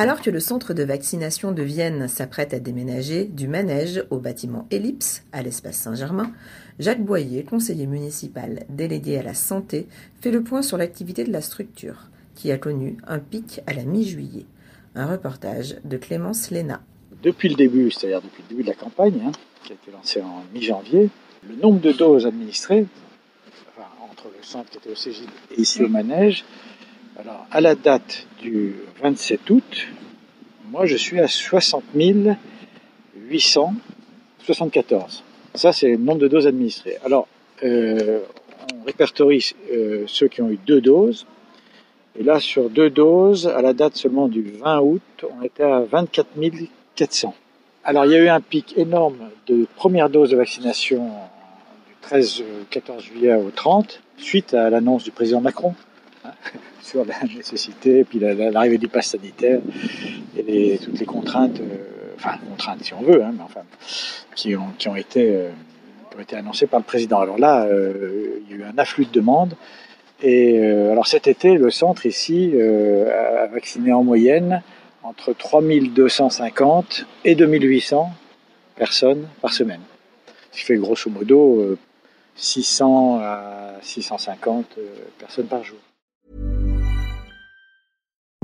Alors que le centre de vaccination de Vienne s'apprête à déménager du manège au bâtiment Ellipse à l'espace Saint-Germain, Jacques Boyer, conseiller municipal délégué à la santé, fait le point sur l'activité de la structure, qui a connu un pic à la mi-juillet. Un reportage de Clémence Léna. Depuis le début, c'est-à-dire depuis le début de la campagne, hein, qui a été lancée en mi-janvier, le nombre de doses administrées, entre le centre qui était au Cégide et ici au manège, alors, à la date du 27 août, moi je suis à 60 874. Ça, c'est le nombre de doses administrées. Alors, euh, on répertorie euh, ceux qui ont eu deux doses. Et là, sur deux doses, à la date seulement du 20 août, on était à 24 400. Alors, il y a eu un pic énorme de première dose de vaccination du 13-14 juillet au 30, suite à l'annonce du président Macron sur la nécessité, puis l'arrivée du pass sanitaire et toutes les contraintes, euh, enfin contraintes si on veut, hein, mais enfin, qui ont, qui ont été, euh, ont été annoncées par le président. Alors là, euh, il y a eu un afflux de demandes. Et alors cet été, le centre ici a vacciné en moyenne entre 3250 et 2800 personnes par semaine. Ce qui fait grosso modo 600 à 650 personnes par jour.